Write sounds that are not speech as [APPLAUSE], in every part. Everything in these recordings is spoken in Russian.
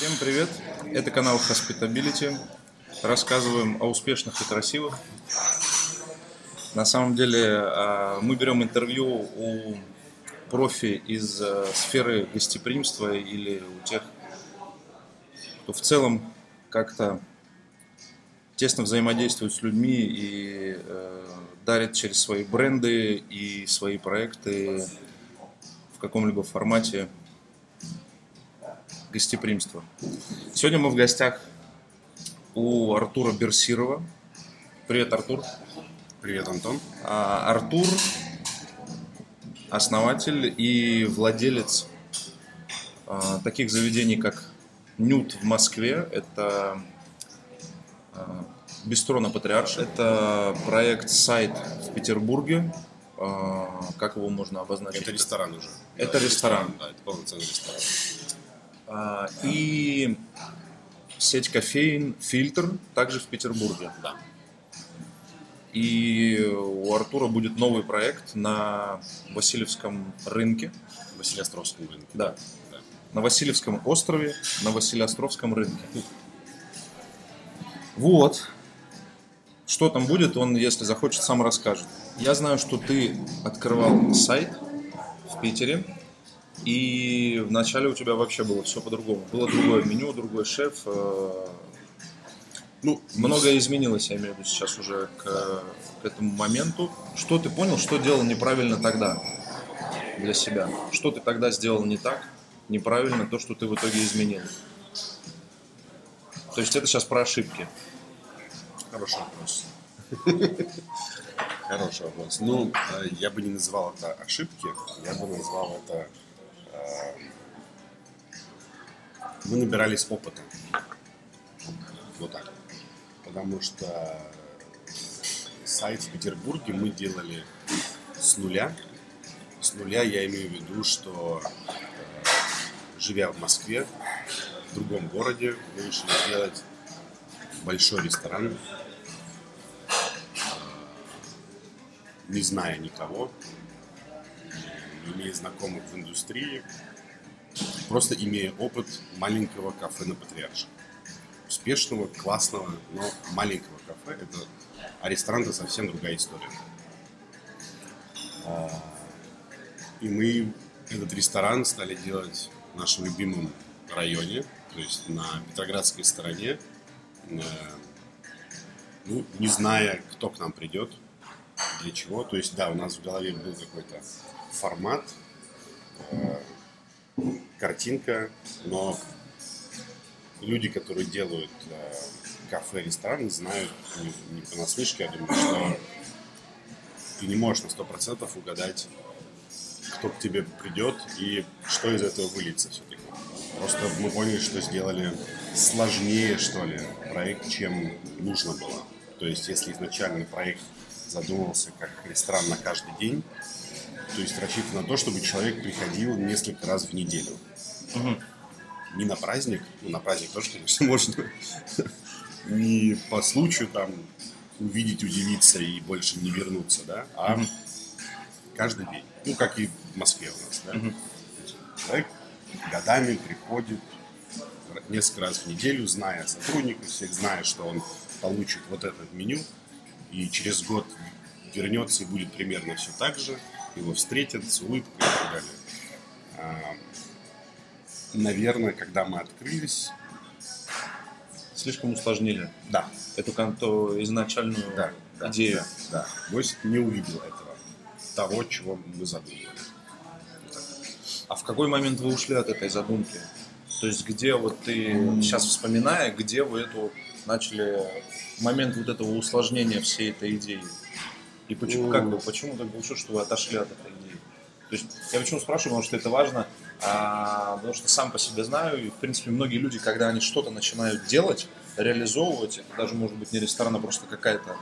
Всем привет! Это канал Hospitability. Рассказываем о успешных и красивых. На самом деле а, мы берем интервью у профи из а, сферы гостеприимства или у тех, кто в целом как-то тесно взаимодействует с людьми и э, дарит через свои бренды и свои проекты в каком-либо формате гостеприимства. Сегодня мы в гостях у Артура Берсирова. Привет, Артур. Привет, Антон. А, Артур основатель и владелец а, таких заведений, как Нют в Москве. Это а, Бистро на Патриарше. Это проект сайт в Петербурге. А, как его можно обозначить? Это ресторан уже. Это ресторан. Да, это полноценный ресторан. А, И сеть кофеин «Фильтр» также в Петербурге. Да. И у Артура будет новый проект на Васильевском рынке. Василиостровском рынке. Да. Да. На Васильевском острове, на Василиостровском рынке. Вот. Что там будет, он, если захочет, сам расскажет. Я знаю, что ты открывал сайт в Питере, и вначале у тебя вообще было все по-другому. Было другое меню, другой шеф. э, Ну, Многое изменилось, я имею в виду, сейчас уже к, к этому моменту. Что ты понял, что делал неправильно тогда для себя? Что ты тогда сделал не так, неправильно, то, что ты в итоге изменил? То есть это сейчас про ошибки. Хороший вопрос. [LAUGHS] Хороший вопрос. Ну, э, я бы не называл это ошибки, я бы назвал это... э, Мы набирались опыта. Вот так. Потому что сайт в Петербурге мы делали с нуля. С нуля я имею в виду, что э, живя в Москве, в другом городе, мы решили сделать большой ресторан, не зная никого, имея знакомых в индустрии, просто имея опыт маленького кафе на Патриарше. Успешного, классного, но маленького кафе. Это, а ресторан это совсем другая история. А, И мы этот ресторан стали делать в нашем любимом районе, то есть на Петроградской стороне, э, ну, не зная, кто к нам придет, для чего. То есть, да, у нас в голове был какой-то формат, э, картинка, но люди, которые делают э, кафе, рестораны, знают не, понаслышке, я думаю, что ты не можешь на 100% угадать, кто к тебе придет и что из этого выльется все-таки. Просто мы поняли, что сделали сложнее, что ли, проект, чем нужно было. То есть, если изначально проект задумывался как ресторан на каждый день, то есть рассчитан на то, чтобы человек приходил несколько раз в неделю. Не на праздник, ну, на праздник тоже, конечно, [LAUGHS] можно, не по случаю там увидеть, удивиться и больше не вернуться, да, а каждый день. Ну, как и в Москве у нас, да. Есть Человек годами приходит несколько раз в неделю, зная сотрудников всех, зная, что он получит вот это меню, и через год вернется и будет примерно все так же, его встретят с улыбкой и так далее. А, Наверное, когда мы открылись, Слишком усложнили да, эту конто изначальную да, да, идею. Да, да. Гость не увидел этого, того, чего мы задумали. А в какой момент вы ушли от этой задумки? То есть где вот ты сейчас вспоминая, где вы эту начали момент вот этого усложнения всей этой идеи? И почему, как бы, почему так получилось, что вы отошли от этой идеи? То есть я почему спрашиваю, потому что это важно, а, потому что сам по себе знаю, и в принципе многие люди, когда они что-то начинают делать, реализовывать, это даже может быть не ресторан, а просто какая-то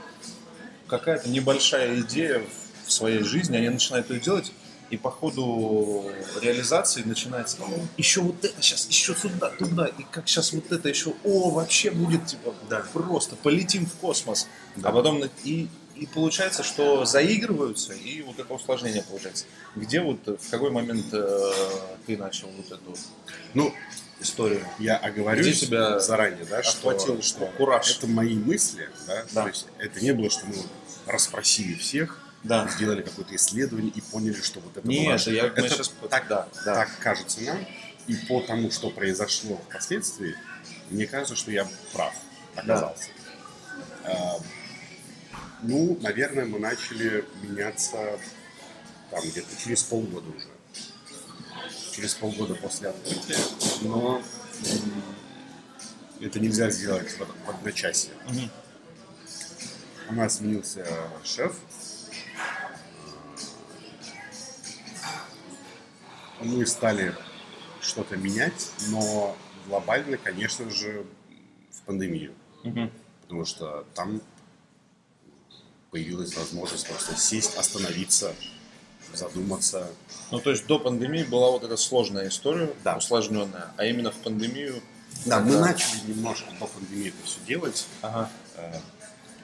какая-то небольшая идея в- своей жизни, они начинают ее делать, и по ходу реализации начинается, «О, еще вот это сейчас, еще сюда, туда, и как сейчас вот это еще, о, вообще будет, типа, Да. просто полетим в космос. Да. А потом, и, и получается, что заигрываются, и вот это усложнение получается. Где вот, э, в какой момент э, ты начал вот эту... Ну, историю? Я оговорюсь Где тебя заранее, да, что, охватил что кураж? это мои мысли, да? Да. то есть это не было, что мы расспросили всех, Да. сделали какое-то исследование и поняли, что вот это Нет, важно. я- это щас- так, да, да. так кажется нам, и по тому, что произошло впоследствии, мне кажется, что я прав оказался. А, ну, наверное, мы начали меняться там где-то через полгода уже. Через полгода после открытия, но это нельзя сделать в, в одночасье. Мгм. У нас сменился шеф. Мы стали что-то менять, но глобально, конечно же, в пандемию. Мгм. Потому что там появилась возможность просто сесть, остановиться, задуматься. Ну, то есть до пандемии была вот эта сложная история, Да. усложненная, а именно в пандемию... Да, мы когда- начали немножко до пандемии это все делать, Ага. э,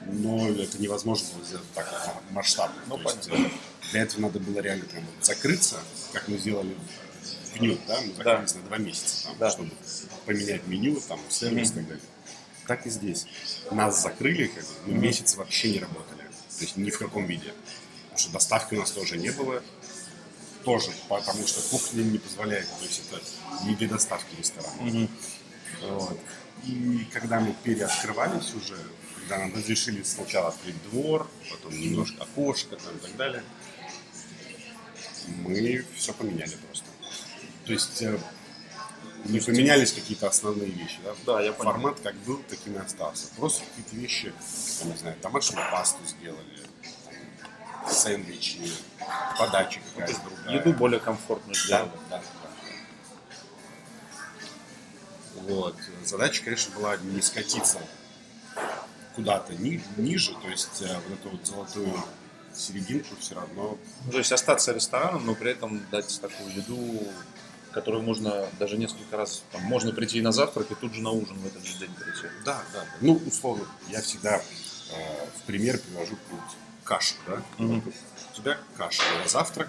но это невозможно было сделать так ма- масштабно. Ну, есть, э, для этого надо было реально прям закрыться, как мы сделали в дню, да, мы закрылись на два месяца, там, Да. чтобы поменять меню, там, сервис и так далее. Так и здесь. Нас закрыли, как бы, мы месяц вообще не работали. То есть ни в каком виде. Потому что доставки у нас тоже не было. Тоже потому что кухня не позволяет. То есть это не для доставки ресторана. Мгм. Вот. И когда мы переоткрывались уже, когда нам разрешили сначала открыть двор, потом немножко окошко там, и так далее, мы все поменяли просто. То есть э, не поменялись какие-то основные вещи. Да? Да, я понял. Формат как был, таким и остался. Просто какие-то вещи, там, не знаю, домашнюю пасту сделали, там, сэндвичи, подача какая-то другая. Еду более комфортную Да, сделали. да, да. Вот. Задача, конечно, была не скатиться куда-то ни- ниже, то есть э, вот эту вот золотую серединку все равно. Ну, То есть остаться рестораном, но при этом дать такую еду, которую можно даже несколько раз, там, можно прийти и на завтрак, и тут же на ужин в этот же день прийти. Да, да. да. Ну, условно, я всегда э, в пример привожу кашу, да? Мгм. У тебя каша на завтрак,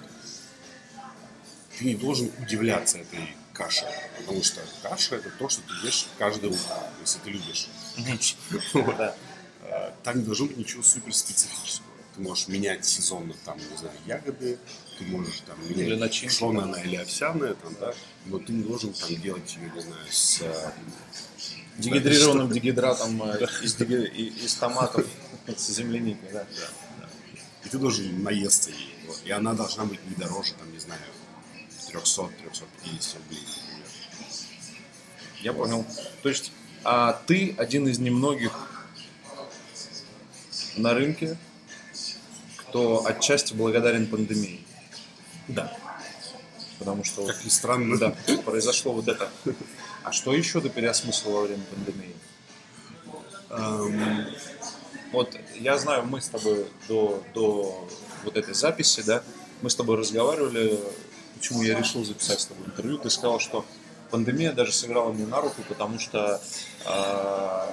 ты не должен удивляться этой каше, потому что каша это то, что ты ешь каждое утро, если ты любишь. [LAUGHS] Э, Там не должно быть ничего супер специфического. Ты можешь менять сезонно там, не знаю, ягоды, ты можешь там Или менять начинки. пшёная она или овсяная, там, да, но ты не должен там делать ее, не знаю, с э, Дегидрированным дегидратом э, из, диги- и- из томатов [LAUGHS] с земляникой, да. И ты должен наесться ей. Вот. И она должна быть не дороже, там, не знаю, 300-350 рублей, например. Я понял. То есть а ты один из немногих на рынке, кто отчасти благодарен пандемии. Да. Потому что Как ни странно. да, произошло вот это. А что еще ты переосмыслил во время пандемии? Эм, вот я знаю, мы с тобой до, до вот этой записи, да, мы с тобой разговаривали, почему я решил записать с тобой интервью. Ты сказал, что пандемия даже сыграла мне на руку, потому что э,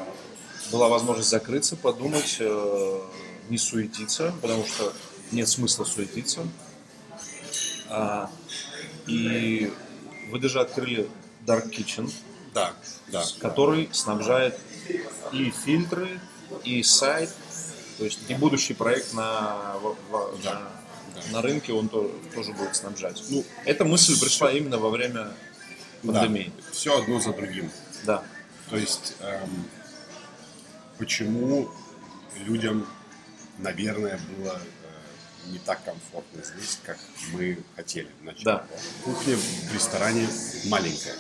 была возможность закрыться, подумать, э, не суетиться, потому что нет смысла суетиться. А, и вы даже открыли Dark Kitchen, Да, да. который снабжает и фильтры, и сайт, то есть и будущий проект на, в- Да, на, да. на рынке он то- тоже будет снабжать. Ну, Эта мысль пришла именно во время пандемии. все одно за другим. Да. То есть, эм, почему людям, наверное, было э, не так комфортно здесь, как мы хотели вначале. Да. Кухня в ресторане маленькая.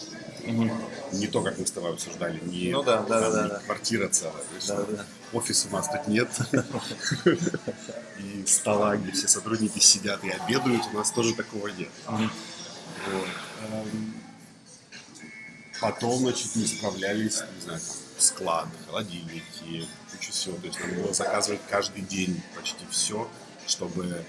Не то, как мы с тобой обсуждали, не, Ну да, да, да, не да. квартира целая. Да, да. Офиса у нас тут нет. [LAUGHS] И стола, где все сотрудники сидят и обедают, у нас тоже такого нет. Эм, Потом, значит, мы справлялись, не знаю, там, склад, холодильники, куча всего. То есть надо было заказывать каждый день почти все, чтобы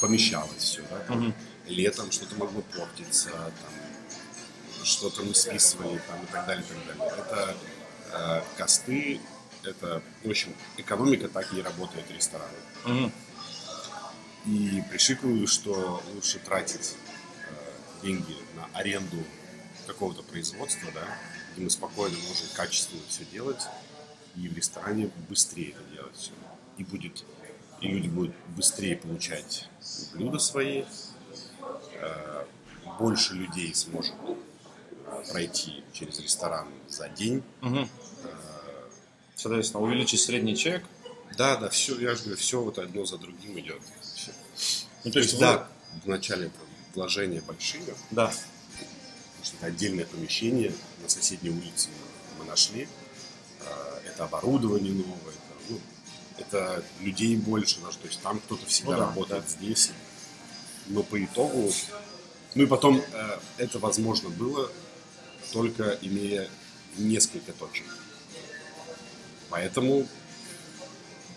помещалось все. Да? Там Мгм. Летом что-то могло портиться, там, что-то мы списывали там, и так далее, и так далее. Это э, косты, это, в общем, экономика так не работает в ресторане. Мгм. И выводу, что лучше тратить э, деньги на аренду какого-то производства, да, где мы спокойно можем качественно все делать, и в ресторане быстрее это делать все. И будет, и люди будут быстрее получать блюда свои, э, больше людей сможет пройти через ресторан за день. Угу. Соответственно, увеличить средний чек. Да, да, все, я же говорю, все вот одно за другим идет. Все. Ну, То есть, да, вначале там вложения большие, Да. Потому что это отдельное помещение на соседней улице мы нашли. А, Это оборудование новое, это, ну, это людей больше, даже, то есть там кто-то всегда Ну да, работает здесь. Но по итогу, ну и потом э, это возможно было только имея несколько точек. Поэтому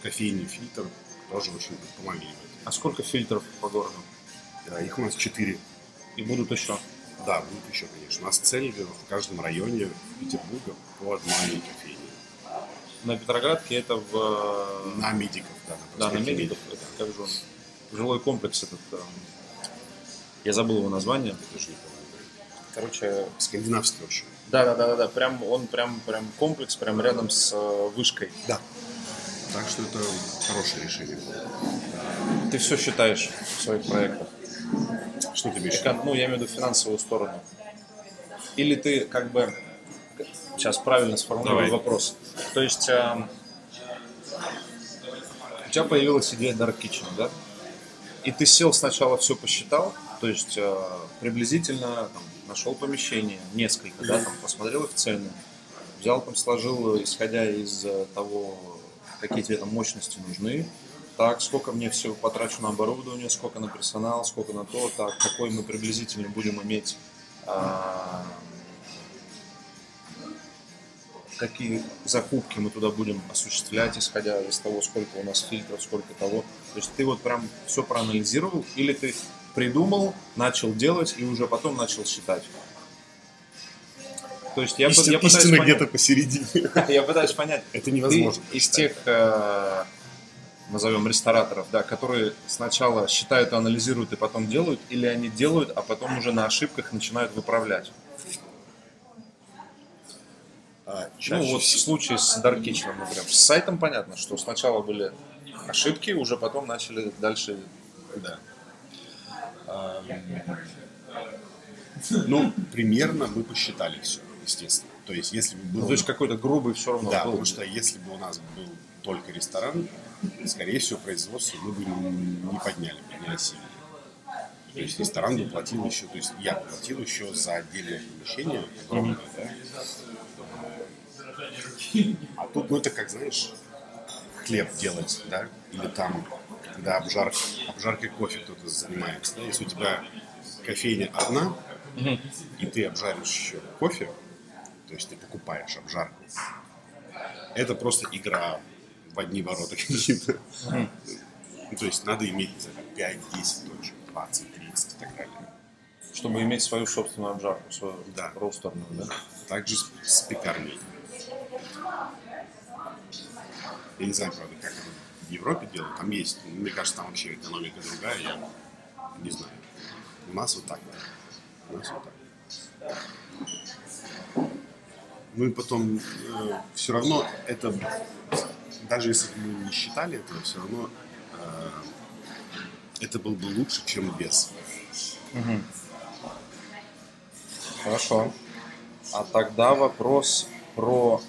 кофейный фильтр тоже очень помогли. А сколько фильтров по городу? Да, Их у нас четыре. И будут еще. Да, будут еще, конечно. У нас цель в каждом районе Петербурга по одной кофейне. На Петроградке это в... э, На медиков, да. Да, на проспекте Медиков. Это как же он? Жилой комплекс этот... э, Я забыл его название. Тоже не помню. Короче, Скандинавский очень. да, да, да, да, да. Прям он прям прям комплекс, прям рядом с э, вышкой. Да. Так что это хорошее решение. Ты все считаешь в своих проектах. Что в виду? Эко- Ну, я имею в виду финансовую сторону. Или ты как бы сейчас правильно сформулирую Давай. вопрос. То есть эм, у тебя появилась идея Dark Kitchen, да? И ты сел сначала все посчитал, то есть э, приблизительно там, нашел помещение, несколько, да, там посмотрел их цены, взял там, сложил, исходя из э, того, какие тебе там мощности нужны, так, сколько мне всего потрачу на оборудование, сколько на персонал, сколько на то, так, какой мы приблизительно будем иметь, а, какие закупки мы туда будем осуществлять, исходя из того, сколько у нас фильтров, сколько того. То есть ты вот прям все проанализировал, или ты придумал, начал делать и уже потом начал считать. То есть я, Истин- я пытаюсь истина понять- где-то посередине. [LAUGHS] я пытаюсь понять, Это невозможно. ты из тех, э, назовем, рестораторов, да, которые сначала считают, анализируют и потом делают, или они делают, а потом уже на ошибках начинают выправлять. А, Ну вот в случае с Dark Kitchen, например. С сайтом понятно, что сначала были ошибки, уже потом начали дальше. Да. Ну, примерно мы посчитали все, естественно. То есть, если бы Ну, было... то есть какой-то грубый все равно да, был. потому что если бы у нас был только ресторан, скорее всего, производство мы бы не подняли, не осилили. То есть ресторан бы платил еще, то есть я платил еще за отдельное помещение, огромное, да. А тут, ну это как, знаешь, хлеб делать, да, или там, когда обжар, обжаркой кофе кто-то занимается, да, если у тебя кофейня одна, и ты обжаришь еще кофе, то есть ты покупаешь обжарку, это просто игра в одни ворота [LAUGHS] какие-то. Ну, то есть надо иметь, не знаю, 5-10 точек, 20, 30 и так далее. Чтобы иметь свою собственную обжарку, свою Да. роустерную, да? Также с, с пекарней. Я не знаю, правда, как это в Европе делают. Там есть, мне кажется, там вообще экономика другая, я не знаю. У нас вот так. У нас вот так. Ну и потом все равно это, даже если бы мы не считали этого, все равно э, это был бы лучше, чем без. Хорошо. А тогда вопрос про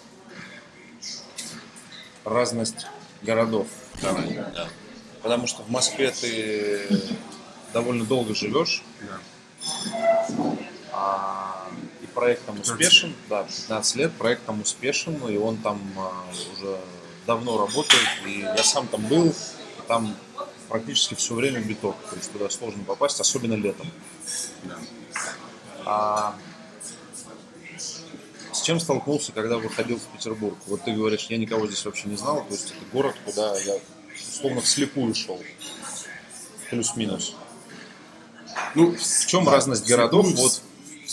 разность городов. Давай, да. Потому что в Москве ты довольно долго живешь, а, и проект там 15 успешен, да, 15 лет, проект там успешен, и он там а, уже давно работает, и я сам там был, там практически все время биток, то есть туда сложно попасть, особенно летом. Да. А с чем столкнулся, когда выходил в Петербург? Вот ты говоришь, я никого здесь вообще не знал, то есть это город, куда я условно вслепую шел. Плюс-минус. Ну, В чем разность городов? Вот,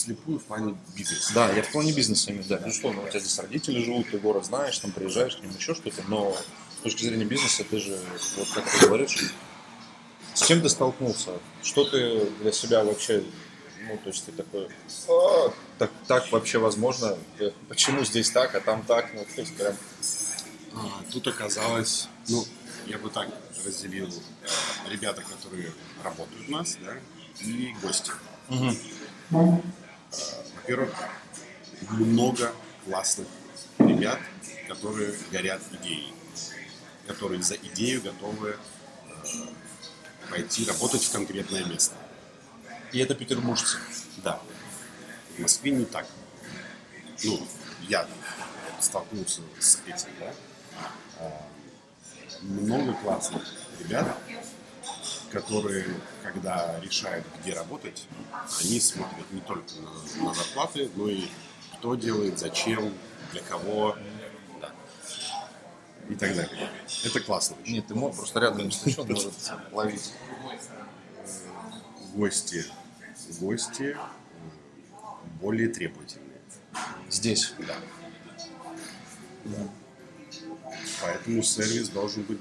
вслепую в плане бизнеса. да, я в плане бизнеса имею, да, безусловно, у тебя здесь родители живут, ты город знаешь, там приезжаешь к ним, еще что-то, но с точки зрения бизнеса ты же, вот как ты говоришь, с чем ты столкнулся? Что ты для себя вообще Ну, то есть ты такой, «А, так, так вообще возможно? Э, Почему здесь так, а там так? Ну, то есть прям А, тут оказалось, ну, я бы так разделил э, ребята, которые работают у нас, да, и гости. Э, Во-первых, много классных ребят, которые горят идеей, которые за идею готовы э, пойти работать в конкретное место. И это петербуржцы. Да. В Москве не так. Ну, я столкнулся с этим, да. А, Много классных ребят, которые, когда решают, где работать, они смотрят не только на, на зарплаты, но и кто делает, зачем, для кого, да. и так далее. Это классно. очень. Нет, ты мог просто рядом он может ловить. Гости, гости более требовательные. Здесь. Да. Поэтому сервис должен быть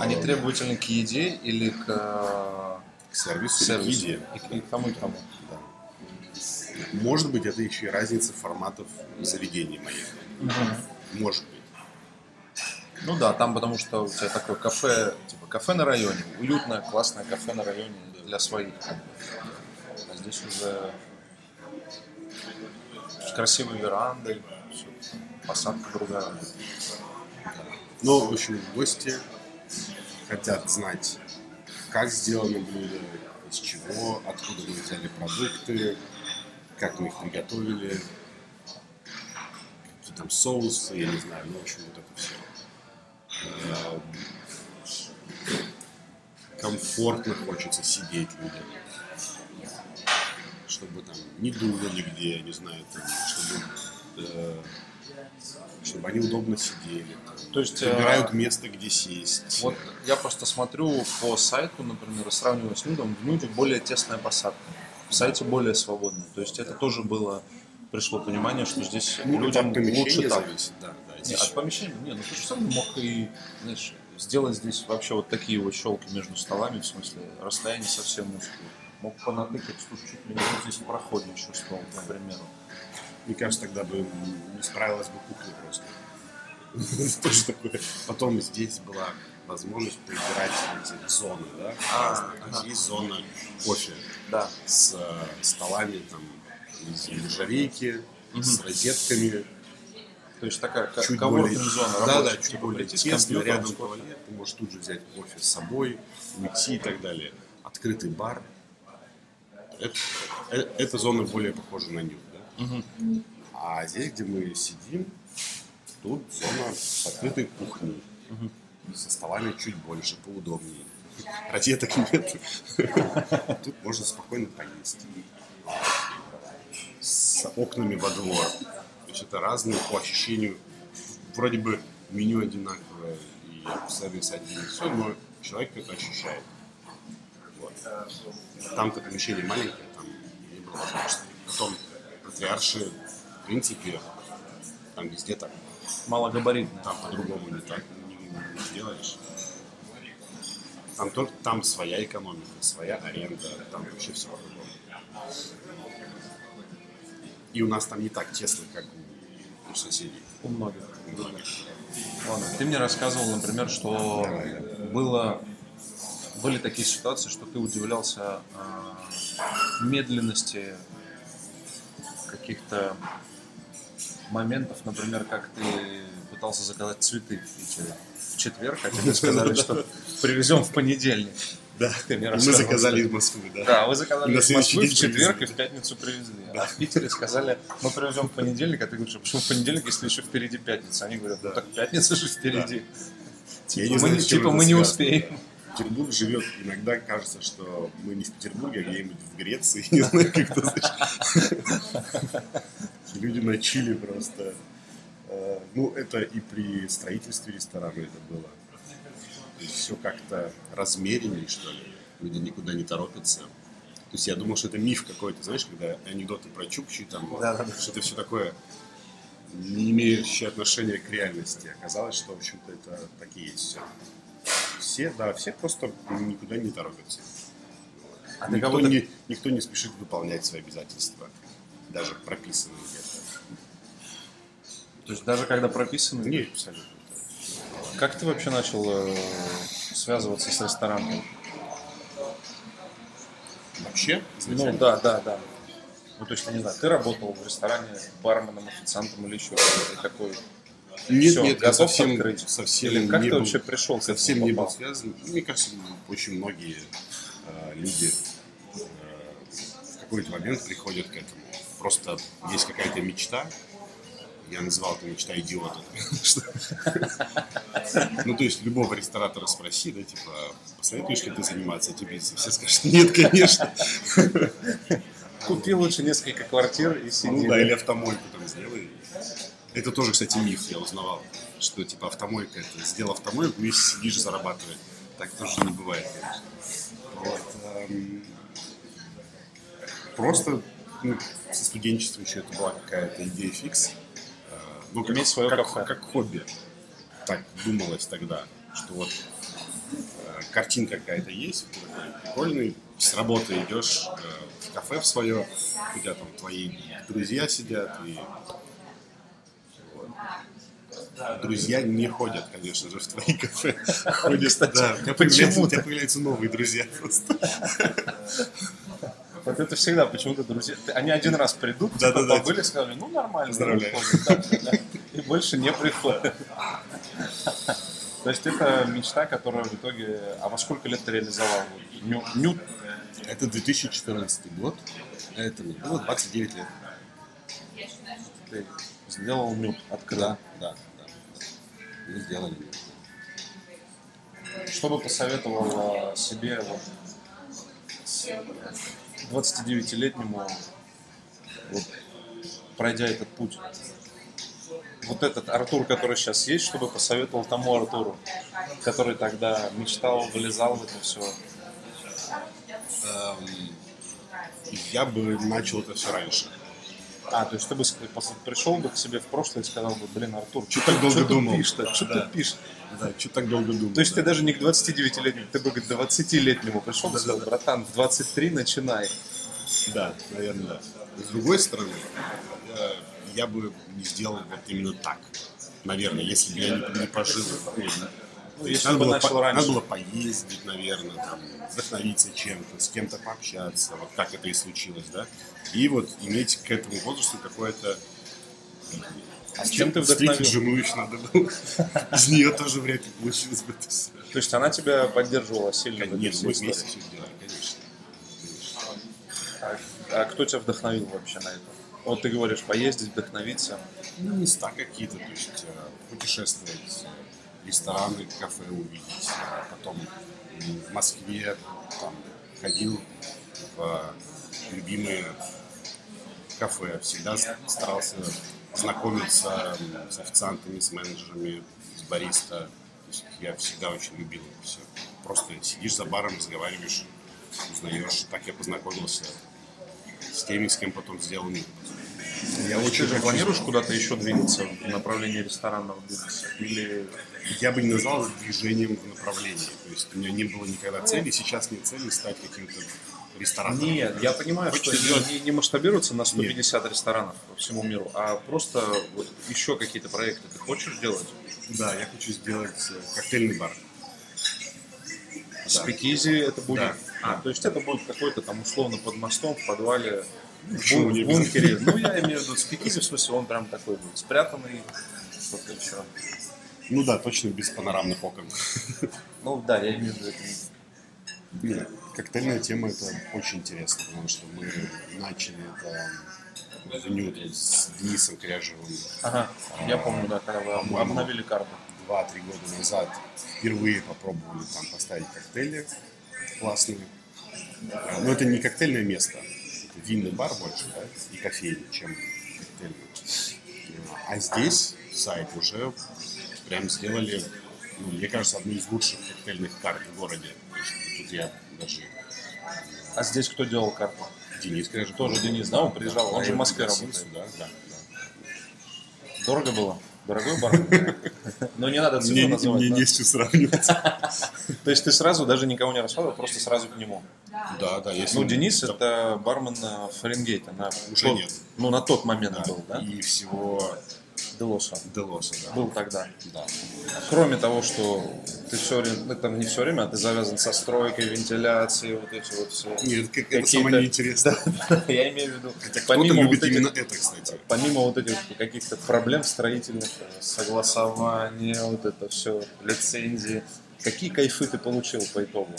Они требовательны к еде или к, э, к сервису, к и к сервису? еде. И к, и к тому, и к тому. Да. Может быть, это еще и разница форматов заведений моих. Может быть. Ну да, там потому что у тебя такое кафе, типа кафе на районе, уютное, классное кафе на районе для своих. А здесь уже с красивой верандой, посадка другая. Но, в общем, гости хотят знать, как сделано блюдо, из чего, откуда мы взяли продукты, как мы их приготовили, какие там соусы, я не знаю, ну, в общем, вот это все. Комфортно хочется сидеть людям. Чтобы там не дуло нигде, я не знаю, там, чтобы, э, чтобы они удобно сидели. То есть, э, Выбирают место, где сесть. Вот я просто смотрю по сайту, например, и сравниваю с Нюдом, в Нюде более тесная посадка, в сайте более свободная. То есть это тоже было, пришло понимание, что здесь Ну, людям лучше так. зависит, да, да. Не, Здесь от помещения, не, ну ты же сам мог и, знаешь, сделать здесь вообще вот такие вот щелки между столами, в смысле, расстояние совсем узкое. Мог понатыкать, слушай, чуть ли не здесь в проходе еще стол, например. Мне кажется, тогда бы не справилась бы кухня просто. [LAUGHS] Тоже такое. Потом здесь была возможность выбирать зоны, да? А, ага. есть зона кофе Да. с э, столами там из нержавейки, с розетками, То есть такая ка- чуть более, коворкинг-зона. да, да, рабочая, чуть типа более тесно, рядом туалет, ты можешь тут же взять кофе с собой, уйти и так далее. Открытый бар. Это, э- эта зона более похожа на нюх, А здесь, где мы сидим, тут зона открытой кухней. Со столами чуть больше, поудобнее. Розеток нет. [LAUGHS] Тут можно спокойно поесть. С окнами во двор. То есть это разные по ощущению. Вроде бы меню одинаковое и сервис один, и все, но человек это ощущает. Вот. Там-то помещение маленькое, там не было возможности. Потом патриарши, в принципе, там везде так. Малогабаритная. Там по-другому не так не, не сделаешь. Там, только, там своя экономика, своя аренда, там вообще все по-другому. И у нас там не так тесно, как у, у соседей. У многих. У многих. Ладно, ты мне рассказывал, например, что было, были такие ситуации, что ты удивлялся э, медленности каких-то моментов, например, как ты пытался заказать цветы в Питере в четверг, а тебе сказали, что привезем в понедельник. Да, Ты мне мы заказали из Москвы, да. Да, вы заказали из Москвы в четверг и в пятницу привезли. А в Питере сказали, мы привезем в понедельник, а ты говоришь, а почему в понедельник, если еще впереди пятница? Они говорят, ну так пятница же впереди. Типа, мы, типа мы не успеем. Да. Петербург живет, иногда кажется, что мы не в Петербурге, а где-нибудь в Греции, [LAUGHS] не знаю, как это знаешь. Люди на Чили просто. Э, Ну, это и при строительстве ресторана это было. Все как-то размереннее, что ли. Люди никуда не торопятся. То есть я думал, что это миф какой-то, знаешь, когда анекдоты про Чукчи, там, Да-да-да. что это все такое не имеющее отношения к реальности. Оказалось, что, в общем-то, это такие есть все. Все, да, все просто никуда не торопятся. А никто, кого-то- не, никто не спешит выполнять свои обязательства, даже прописанные где-то. То есть даже когда прописаны? Нет, абсолютно. Как ты вообще начал э, связываться с рестораном? Вообще, Ну да, да, да. Ну то есть, я не знаю, ты работал в ресторане барменом, официантом или еще какой-то такой. Нет, всё, нет, я готов совсем, открыть? совсем Или как не ты был, вообще пришел совсем не был связан. Мне кажется, очень многие э, люди э, в какой-то момент приходят к этому. Просто есть какая-то мечта. Я называл это мечта идиота. [LAUGHS] Ну, то есть, любого ресторатора спроси, да, типа, посоветуешь ли ты заниматься? Тебе все скажут, нет, конечно. Купи лучше несколько квартир и сиди. Ну да, или автомойку там сделай. Это тоже, кстати, миф, я узнавал, что типа автомойка, это сделал автомойку и сидишь зарабатывает. Так тоже не бывает, конечно. Вот, эм, просто ну, со студенчества еще это была какая-то идея фикс. Э, Ну, как, Иметь своё как, кафе. как хобби. Так думалось тогда, что вот э, картинка какая-то есть, прикольный, с работы идешь э, в кафе в свое, у тебя там твои друзья сидят, и. Друзья не ходят, конечно же, в твои кафе. [LAUGHS] Ходят, Кстати, да, у тебя появляются, у тебя появляются новые друзья просто. Вот это всегда почему-то друзья. Они один раз придут, Да, типа, да, да, побыли, сказали, ну нормально. Поздравляю. И больше не приходят. То есть это мечта, которая в итоге... А во сколько лет ты реализовал? Ню, ню- Это 2014 год, этому было 29 лет. ты сделал нюд, открыл. Да, да, да. Мы сделали. Что бы посоветовал э, себе вот, с- 29-летнему, вот, пройдя этот путь? Вот этот Артур, который сейчас есть, чтобы посоветовал тому Артуру, который тогда мечтал, вылезал в это все. Эм, Я бы начал это все раньше. А, то есть ты бы пришел бы к себе в прошлое и сказал бы, блин, Артур, Чё так долго думал?» пишешь-то, что Да. ты пишешь? Да, что так долго думал? То есть ты да. даже не к 29-летнему, ты бы к 20-летнему пришел и сказал, Да-да-да. братан, в 23 начинай. Да, наверное, да. С другой стороны, э, я бы не сделал вот именно так. Наверное, если бы я не, не прожил. ну, если надо, бы было, начал по- раньше. надо было поездить, наверное, там, вдохновиться чем-то, с кем-то пообщаться, вот как это и случилось, да. И вот иметь к этому возрасту какое-то... А с чем ты вдохновил? жену еще надо было. Из нее тоже вряд ли получилось бы это всё. То есть она тебя поддерживала сильно Нет, мы вместе все сделали, конечно. А, а кто тебя вдохновил вообще на это? Вот ты говоришь, поездить, вдохновиться. Ну, места какие-то, то есть э, путешествовать, э, рестораны, кафе увидеть. А Потом в Москве там, ходил в любимые кафе, всегда старался знакомиться с официантами, с менеджерами, с бариста. Я всегда очень любил это все. Просто сидишь за баром, разговариваешь, узнаешь. Так я познакомился с теми, с кем потом сделал мир. Я очень же планируешь куда-то еще двигаться в направлении ресторанного бизнеса? Или Я бы не назвал это движением в направлении. То есть у меня не было никогда цели, сейчас нет цели стать каким-то ресторатором. Нет, я понимаю, Хочется что сделать- не, не масштабируется на 150 ресторанов по всему миру, а просто вот еще какие-то проекты ты хочешь делать? Да, я хочу сделать э, коктейльный бар. Спикизи это будет. Да. А, то есть это будет какой-то там условно под мостом, в подвале, в не в бункере. Ну, я имею в виду спикизи, в смысле, он прям такой будет спрятанный, что-то еще. Ну да, точно без панорамных окон. Ну да, я имею в виду это. Нет, коктейльная тема это очень интересно, потому что мы начали это в с Денисом Кряжевым Ага, я помню, да, когда вы обновили карту. два-три года назад впервые попробовали там поставить коктейли классные. Но это не коктейльное место, это винный бар больше, да, и кофейня, чем коктейльный. А здесь сайт уже прям сделали, ну, мне кажется, одну из лучших коктейльных карт в городе. То есть Тут я даже А здесь кто делал карту? Денис Кряжев Тоже Денис, да, он приезжал, он же в Москве работает. сюда, да, да. Дорого было? дорогой бармен. Но не надо цифру Мне, называть. мне не с чем сравнивать. То есть ты сразу даже никого не рассказывал, просто сразу к нему. Да, да. Ну, Денис это бармен Фаренгейта. На Уже нет. Ну, на тот момент был, да? И всего Делоса. Делоса, да. Был тогда. Да. Кроме того, что ты все время, ну, там не все время, а ты завязан со стройкой, вентиляцией, вот эти вот все. Нет, как, это самое неинтересное. [LAUGHS] Я имею в виду, Хотя кто-то помимо любит вот этих- именно это, кстати. помимо вот этих каких-то проблем строительных, э, согласования, вот это все, лицензии, какие кайфы ты получил по итогу?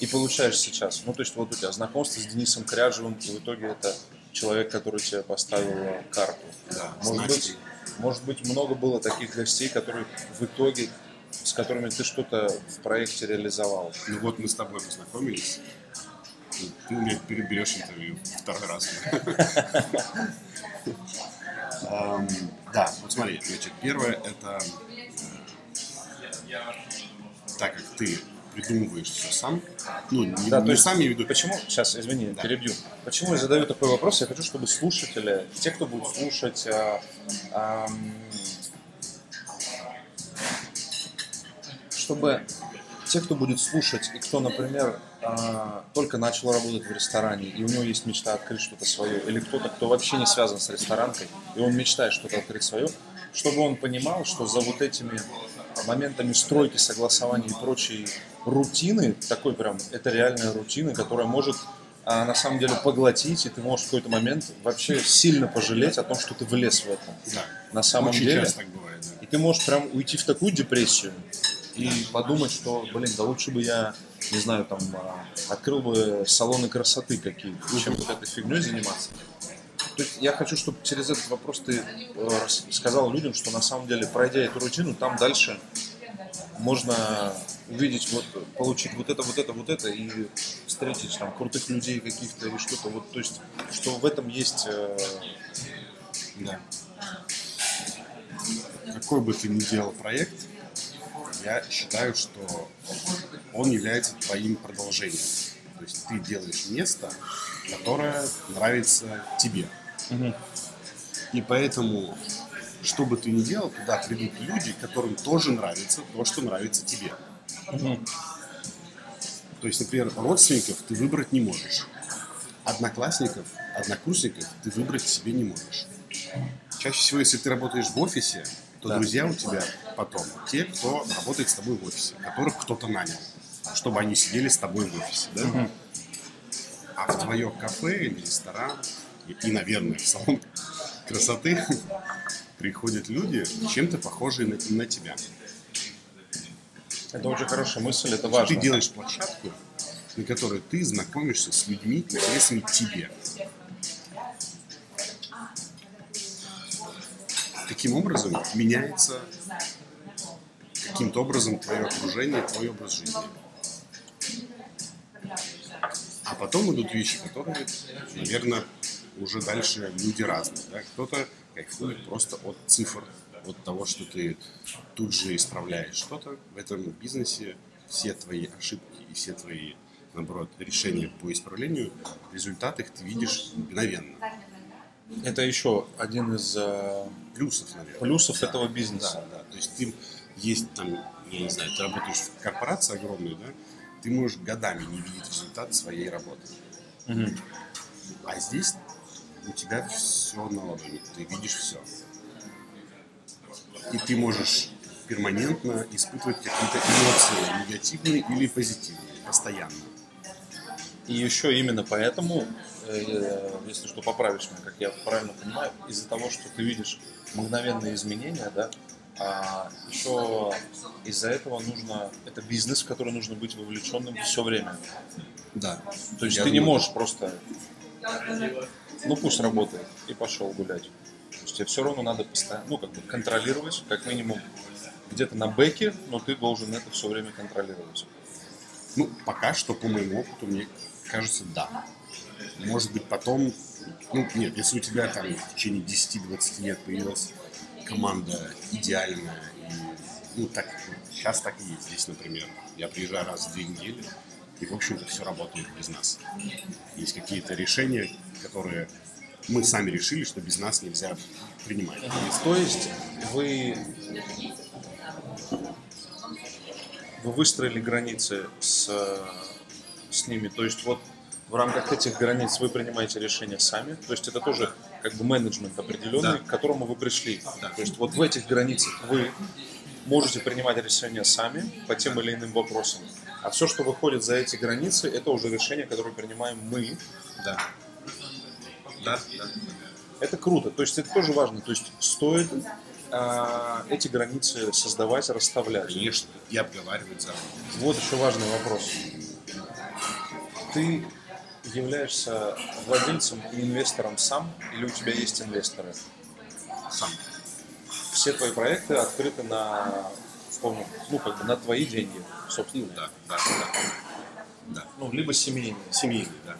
И получаешь сейчас. Ну, то есть вот у тебя знакомство с Денисом Кряжевым, и в итоге это человек, который тебе поставил карту. Да, Может значит, быть, может быть, много было таких гостей, которые в итоге, с которыми ты что-то в проекте реализовал. Ну вот мы с тобой познакомились. Ты у меня переберешь интервью второй раз. Ам, Да, вот смотри, значит, первое это э, так как ты придумываешь все сам, ну, не, Да, не то есть сам, я Почему, сейчас, извини, Да. перебью. Почему я задаю такой вопрос? Я хочу, чтобы слушатели, те, кто будет слушать, а, ам, чтобы те, кто будет слушать, и кто, например, а, только начал работать в ресторане, и у него есть мечта открыть что-то свое, или кто-то, кто вообще не связан с ресторанкой, и он мечтает что-то открыть свое, чтобы он понимал, что за вот этими моментами стройки, согласования и прочей рутины, такой прям, это реальная рутина, которая может а, на самом деле поглотить, и ты можешь в какой-то момент вообще сильно пожалеть о том, что ты влез в это. да, На самом очень деле. часто так бывает, да. И ты можешь прям уйти в такую депрессию и подумать, что, блин, да лучше бы я, не знаю, там, а, открыл бы салоны красоты какие-то, чем вот этой фигней заниматься. То есть я хочу, чтобы через этот вопрос ты э, сказал людям, что на самом деле, пройдя эту рутину, там дальше можно увидеть, вот, получить вот это, вот это, вот это и встретить там крутых людей каких-то или что-то. Вот, то есть, что в этом есть э, Да. Какой бы ты ни делал проект, я считаю, что он является твоим продолжением. То есть ты делаешь место, которое нравится тебе. И поэтому, что бы ты ни делал, туда придут люди, которым тоже нравится то, что нравится тебе. То есть, например, родственников ты выбрать не можешь. Одноклассников, однокурсников ты выбрать себе не можешь. Чаще всего, если ты работаешь в офисе, то Да. друзья у тебя потом те, кто работает с тобой в офисе, которых кто-то нанял, чтобы они сидели с тобой в офисе. Да? А в твое кафе или ресторан, и, и, наверное, в салон красоты приходят люди, чем-то похожие на, на тебя. это очень хорошая мысль, это важно. Ты делаешь площадку, на которой ты знакомишься с людьми, интересными тебе. Таким образом меняется каким-то образом твое окружение, твой образ жизни. А потом идут вещи, которые, наверное, уже дальше люди разные. да. Кто-то кайфует просто от цифр, от того, что ты тут же исправляешь что-то. В этом бизнесе все твои ошибки и все твои, наоборот, решения по исправлению, результат их ты видишь мгновенно. Это еще один из э, Плюсов, наверное. плюсов Да, этого бизнеса. Да, да. То есть ты есть там, я не знаю, ты работаешь в корпорации огромной, да, ты можешь годами не видеть результат своей работы. Мгм. А здесь у тебя все на ладони, ты видишь все. И ты можешь перманентно испытывать какие-то эмоции, негативные или позитивные, постоянно. И еще именно поэтому, э, если что, поправишь меня, как я правильно понимаю, из-за того, что ты видишь мгновенные изменения, да, а еще из-за этого нужно, это бизнес, в который нужно быть вовлеченным все время. Да. То есть Я ты не думаю, можешь просто, ну пусть работает, и пошел гулять. То есть тебе все равно надо постоянно, ну как бы контролировать, как минимум где-то на бэке, но ты должен это все время контролировать. Ну, пока что, по моему опыту, мне кажется, да. Может быть, потом... Ну, нет, если у тебя там в течение 10-20 лет появилась команда идеальная, и, ну, так, сейчас так и есть. Здесь, например, я приезжаю раз в две недели, и, в общем-то, все работает без нас. Есть какие-то решения, которые мы сами решили, что без нас нельзя принимать. То есть вы, вы выстроили границы с, с ними, то есть вот в рамках этих границ вы принимаете решения сами, то есть это тоже как бы менеджмент определенный, Да. к которому вы пришли. Да. То есть вот в этих границах вы можете принимать решения сами по тем или иным вопросам. А все, что выходит за эти границы, это уже решения, которые принимаем мы. Да. Да, да. Это круто. То есть это тоже важно. То есть стоит а, эти границы создавать, расставлять. Конечно, и обговаривать заранее. Вот еще важный вопрос. Ты являешься владельцем и инвестором сам, или у тебя есть инвесторы? Сам. Все твои проекты открыты на, вспомню, ну, как бы на твои деньги, собственно. Да, да, да. Да. Ну, либо семейные. Семейный, да.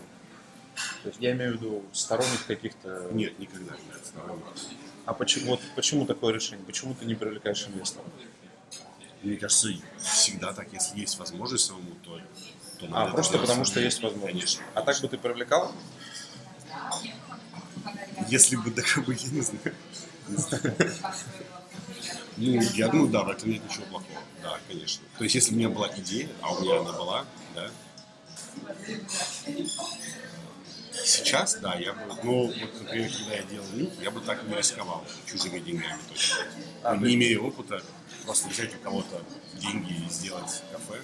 То есть я имею в виду сторонних каких-то... Нет, никогда нет. сторонних. А почему, вот почему такое решение? Почему ты не привлекаешь инвесторов? Мне кажется, всегда так, если есть возможность самому, то, то А, надо это просто потому что есть возможность. Конечно. А так бы ты привлекал? Если бы, да как бы, я не знаю. Ну, я думаю, да, в этом нет ничего плохого. Да, конечно. То есть, если у меня была идея, а у меня она была, да. Сейчас, да, я бы, ну, вот, например, когда я делал нюх, я бы так не рисковал чужими деньгами точно. А, Ну, не имея опыта, просто взять у кого-то деньги и сделать кафе,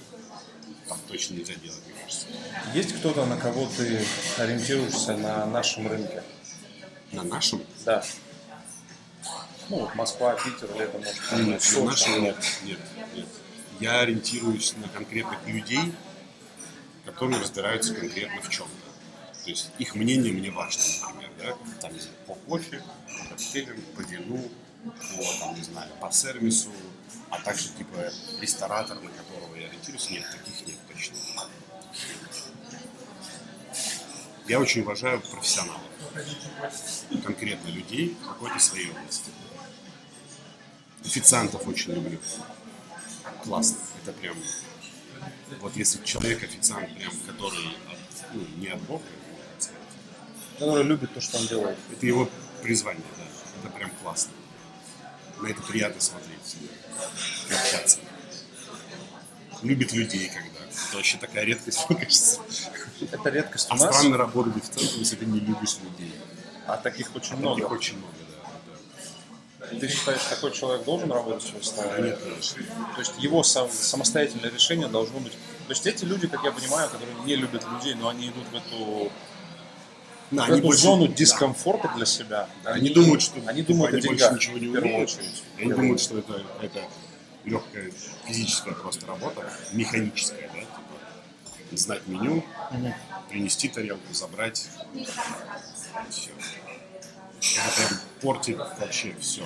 так точно нельзя делать, мне кажется. Есть кто-то, на кого ты ориентируешься на нашем рынке? На нашем? Да. Ну, вот Москва, Питер, это может Нет, Сочи, нашем нет, нет, нет. Я ориентируюсь на конкретных людей, которые разбираются конкретно в чем-то. То есть их мнение мне важно, например, да, там, не знаю, по кофе, по коктейлям, по вину, по, там, не знаю, по сервису, а также, типа, ресторатор, на которого я ориентируюсь, нет, таких нет точно. Я очень уважаю профессионалов, конкретно людей в какой-то своей области. Официантов очень люблю. Классно. Это прям... Вот если человек официант, прям, который от- ну, не от Бога, который любит то, что он делает. это его призвание, да. Это прям классно. На это приятно смотреть общаться. Любит людей когда. Это вообще такая редкость, мне кажется. Это редкость у А нас, странно работать официантом, если ты не любишь людей. а таких очень Таких много. очень много. Ты считаешь, такой человек должен работать в да. ресторане? Нет. То есть его сам, самостоятельное решение должно быть. То есть эти люди, как я понимаю, которые не любят людей, но они идут в эту, Да, в эту больше- зону да. дискомфорта для себя. Они думают, что они думают о они больше деньгах ничего не в первую умеют. очередь. Они думают, что это, это легкая физическая просто работа, механическая, да, типа знать меню, Мгм. принести тарелку, забрать, все. Это прям портит вообще все.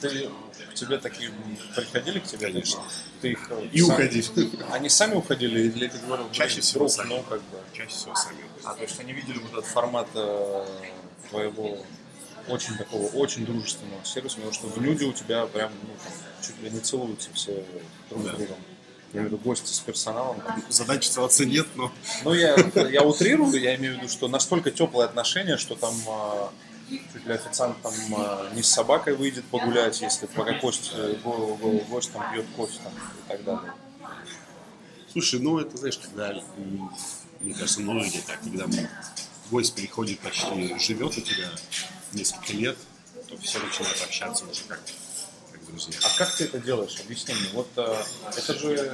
Ты, к тебе такие приходили к тебе? Конечно. Ты их э, И сам- уходить. Они сами уходили или ты говорил, Чаще всего друг, сами. ну как бы. Чаще всего сами. А, то есть они видели вот этот формат э, твоего очень такого, очень дружественного сервиса, потому что в Нюде у тебя прям, ну, там, чуть ли не целуются все друг с Да. другом. Я имею в виду гости с персоналом. Задачи целоваться нет, но Ну, я, я утрирую, я имею в виду, что настолько теплые отношения, что там э, чуть ли официант там э, не с собакой выйдет погулять, если пока гость, э, го- го- гость там пьет кофе там, и так далее. Слушай, ну это, знаешь, когда, мне кажется, многие так, когда гость приходит, почти живет у тебя несколько лет, то все начинают общаться уже как, как друзья. А как ты это делаешь? Объясни мне. Вот э, это же...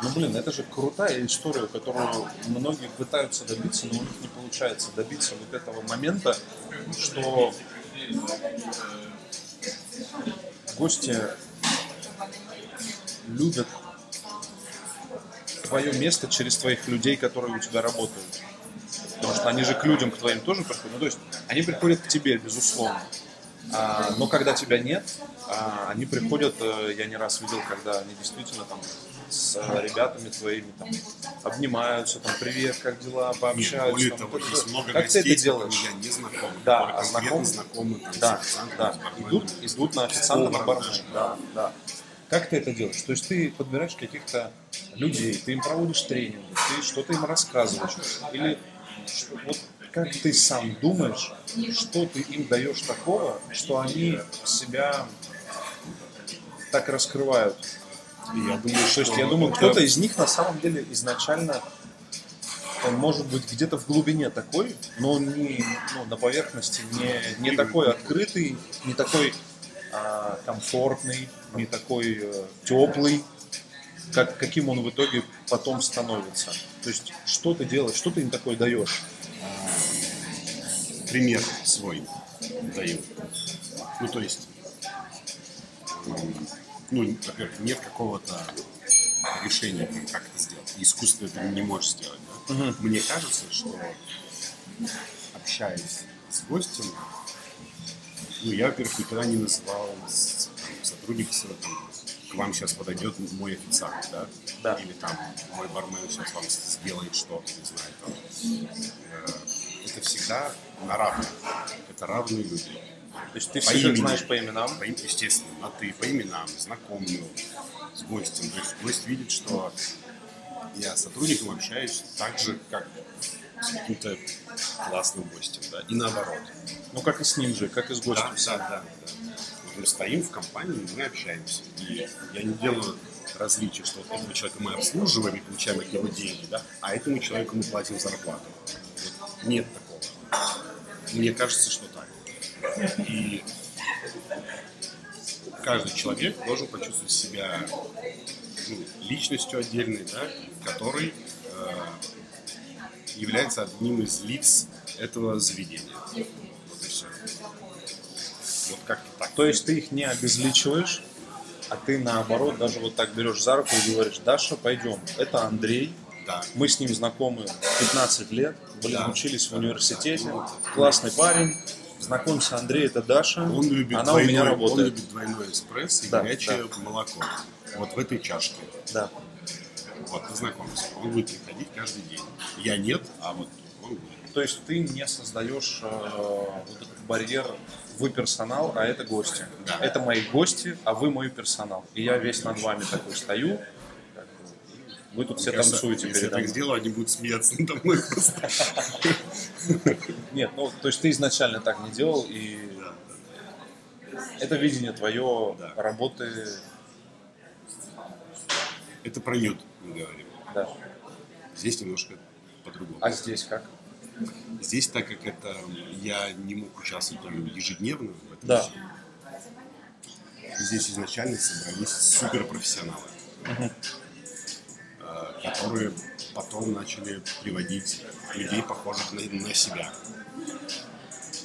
Ну, блин, это же крутая история, которую многие пытаются добиться, но у них не получается добиться вот этого момента, что гости любят твое место через твоих людей, которые у тебя работают. Потому что они же к людям, к твоим тоже приходят. Ну, то есть они приходят к тебе, безусловно. А, но когда тебя нет, а, они приходят, э, я не раз видел, когда они действительно там с э, ребятами твоими там обнимаются, там привет, как дела, Нет, пообщаются. более там, того, это есть много как ты гостей, это с делаешь? я не знаком. Да, а знаком- знакомы там, Да, да. Идут, идут на официанта, на бармена. Да, да. Как ты это делаешь? То есть ты подбираешь каких-то людей, ты им проводишь тренинги, ты что-то им рассказываешь. Или вот как ты сам думаешь, что ты им даешь такого, что они себя так раскрывают? Я думаю, То есть я думаю, кто-то из них на самом деле изначально он может быть где-то в глубине такой, но он не ну, на поверхности не, не такой открытый, не такой а, комфортный, не такой э, теплый, как, каким он в итоге потом становится. То есть что ты делаешь, что ты им такое даешь? пример свой даю. Ну, то есть, ну, во-первых, нет какого-то решения, как это сделать. Искусство это не можешь сделать. да. Мне кажется, что общаясь с гостем, ну, я, во-первых, никогда не называл сотрудника там, к вам сейчас подойдет мой официант, да? Да. Или там мой бармен сейчас вам сделает что-то, не знаю, там. Э, Это всегда на равных. Это равные люди. То есть ты По всех имени. знаешь по именам? По естественно, на ты, по именам, знакомлю с гостем. То есть гость видит, что я с сотрудником общаюсь так же, как с каким-то классным гостем, да, и наоборот. Ну, как и с ним же, как и с гостем. Да, да, да, да. Вот мы стоим в компании, мы общаемся. И я не делаю различия, что вот этого человека мы обслуживаем и получаем от него деньги, да, а этому человеку мы платим зарплату. Вот нет такого. Мне кажется, что. И каждый человек должен почувствовать себя ну, личностью отдельной, да, который э, является одним из лиц этого заведения. Вот и все. Вот как-то так. То есть ты их не обезличиваешь, а ты наоборот даже вот так берешь за руку и говоришь, Даша, пойдем. Это Андрей, Да. мы с ним знакомы 15 лет, блин, Да. учились в университете, классный парень. Знакомься, Андрей, это Даша, Он любит, она у двойной, меня он работает. любит двойной эспрессо и Да, горячее молоко. Вот в этой чашке. Да. Вот, познакомься. Он будет приходить каждый день. Я нет, а вот он будет. То есть ты не создаешь э, вот этот барьер вы персонал, а это гости. Да. Это мои гости, а вы мой персонал. И я весь над вами такой стою. Вы тут все Мне кажется, танцуете Если я так сделаю, они будут смеяться надо мной просто. Нет, ну, то есть ты изначально так не делал, и это видение твое Да. работы, Это про нюд мы говорим. да. Здесь немножко по-другому. А здесь как? Здесь, так как это я не мог участвовать там ежедневно в этом Да. всем, здесь изначально собрались суперпрофессионалы, которые потом начали приводить людей, похожих на, на себя.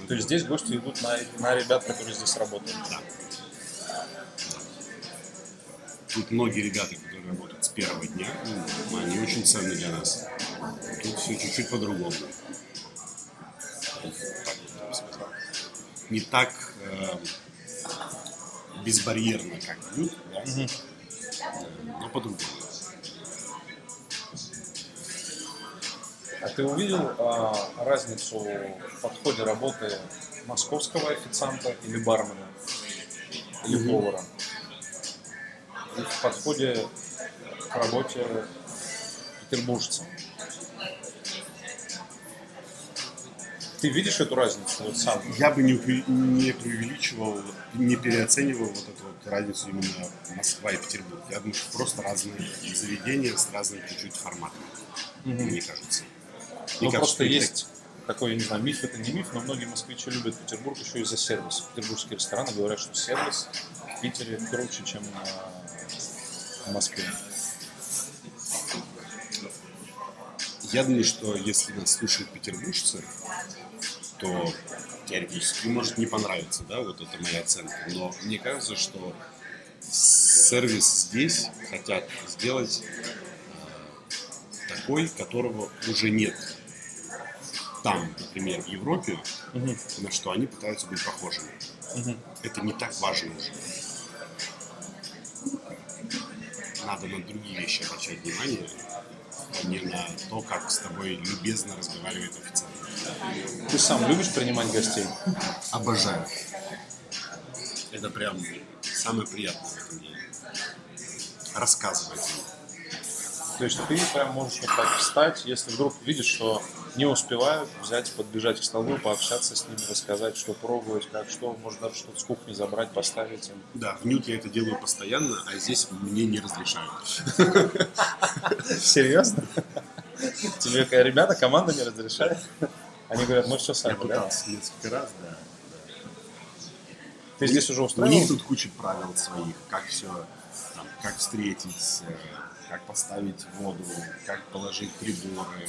То есть здесь гости идут на, на ребят, которые здесь работают. Да. Тут многие ребята, которые работают с первого дня, ну, они очень ценны для нас. Тут все чуть-чуть по-другому. Не так э, безбарьерно, как бьют, да? Э, но по-другому. А ты увидел а, разницу в подходе работы московского официанта или бармена? Или Мгм. повара? И в подходе к работе петербуржца? Ты видишь эту разницу вот сам? Я бы не, не преувеличивал, не переоценивал вот эту вот разницу именно Москва и Петербург. Я думаю, что просто разные заведения с разным чуть-чуть форматом, мне кажется. Ну, Мне кажется, просто есть такой, я не знаю, миф это не миф, но многие москвичи любят Петербург еще из-за сервиса. Петербургские рестораны говорят, что сервис в Питере круче, чем в Москве. Я думаю, что если нас слушают петербуржцы, то теоретически может не понравиться, да, вот это моя оценка. Но мне кажется, что сервис здесь хотят сделать э, такой, которого уже нет там, например, в Европе, на что они пытаются быть похожими. Это не так важно уже. Надо на другие вещи обращать внимание, а не на то, как с тобой любезно разговаривает официант. Ты сам любишь принимать гостей? Обожаю. Это прям самое приятное в этом деле. Рассказывать. То есть ты прям можешь вот так встать, если вдруг видишь, что не успевают взять, подбежать к столу, пообщаться с ними, рассказать, что пробовать, как что, может даже что-то с кухни забрать, поставить им. Да, в нют я это делаю постоянно, а здесь мне не разрешают. Серьезно? Тебе ребята, команда не разрешает? Они говорят, мы все Я сами, да? пытался несколько раз, да. Ты здесь уже У устроил? них тут куча правил своих, как все, как встретить, как поставить воду, как положить приборы.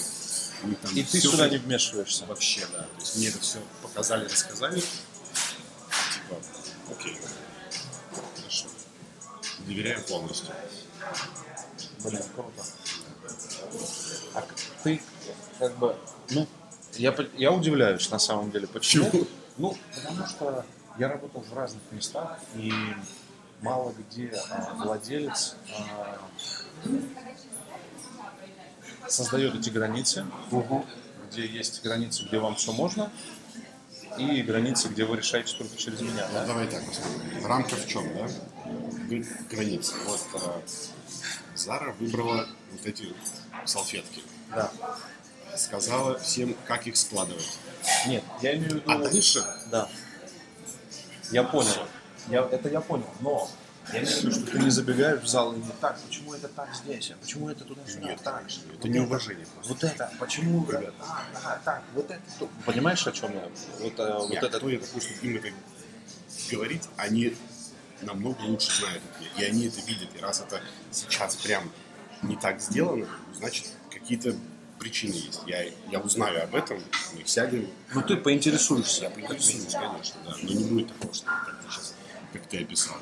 И ты сюда не вмешиваешься. Вообще, да. То есть мне это все показали, рассказали. Типа, окей, хорошо. Доверяю полностью. Блин, круто. А ты как бы, ну, я, я удивляюсь на самом деле, почему. Чего? Ну, потому что я работал в разных местах, и мало где а, владелец а, создает эти границы, где есть границы, где вам все можно, и границы, где вы решаете только через меня, да? Давай так. Рамка в чем, да? Г- Граница. Вот э, Зара выбрала вот эти салфетки. Да. Сказала всем, как их складывать. Нет, я имею в виду... А дальше Да. Я понял. Я, это я понял, но я виду, что ты не забегаешь в зал и не так, почему это так здесь, а почему это туда-сюда, Нет, так, конечно, это вот неуважение просто. Вот это, почему Ребята. это, так, так, вот это, то. Понимаешь, о чем я? Вот, э, вот я, это, кто я такой, чтобы им это говорить, они намного лучше знают. И они это видят. И раз это сейчас прям не так сделано, значит, какие-то причины есть. Я, я узнаю об этом, мы сядем, ну ты поинтересуешься. я поинтересуюсь, конечно, да. Но не будет такого, что как ты сейчас, как ты описал.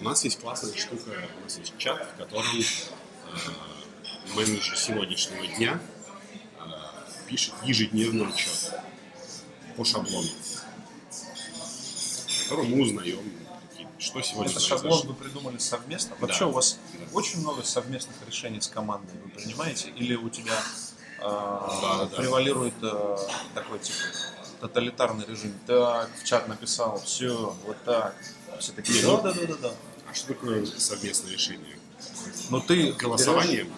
У нас есть классная штука, у нас есть чат, в котором э, менеджер сегодняшнего дня э, пишет ежедневный отчет по шаблону, в котором мы узнаем, что сегодня Это произошло. шаблон вы придумали совместно? Вообще Да. у вас Да. очень много совместных решений с командой, вы принимаете? Или у тебя э, да. превалирует э, такой типа тоталитарный режим? Так, в чат написал, все, вот так. Все такие, Не, да, ну- да, да, да, да. А что такое совместное решение? Но ты Голосование?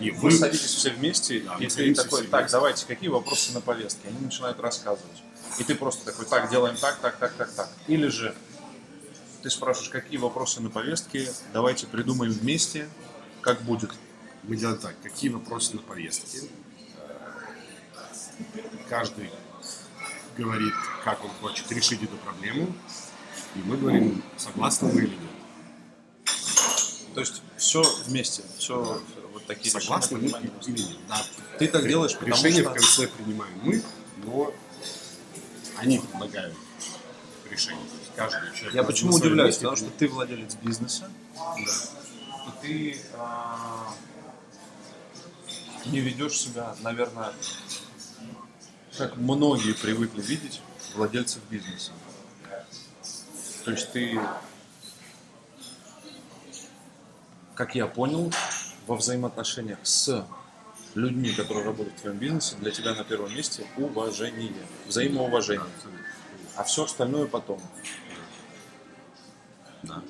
И вы, Вы садитесь все вместе, Да, и ты такой, так, вместе. давайте, какие вопросы на повестке? Они начинают рассказывать. И ты просто такой, так, делаем так, так, так, так, так. Или же ты спрашиваешь, какие вопросы на повестке, давайте придумаем вместе, как будет. мы делаем так, какие вопросы на повестке. Каждый говорит, как он хочет решить эту проблему. И мы говорим, согласны мы или нет. То есть все вместе, все вот такие Согласны мы или нет. Да, Ты так делаешь, потому решение что... в конце принимаем мы, но они предлагают решение. Каждый человек Я почему удивляюсь, потому что ты владелец бизнеса, Да. и ты а, не ведешь себя, наверное, как многие привыкли видеть владельцев бизнеса. То есть ты, как я понял, во взаимоотношениях с людьми, которые работают в твоем бизнесе, для тебя на первом месте уважение, взаимоуважение. А все остальное потом. Да.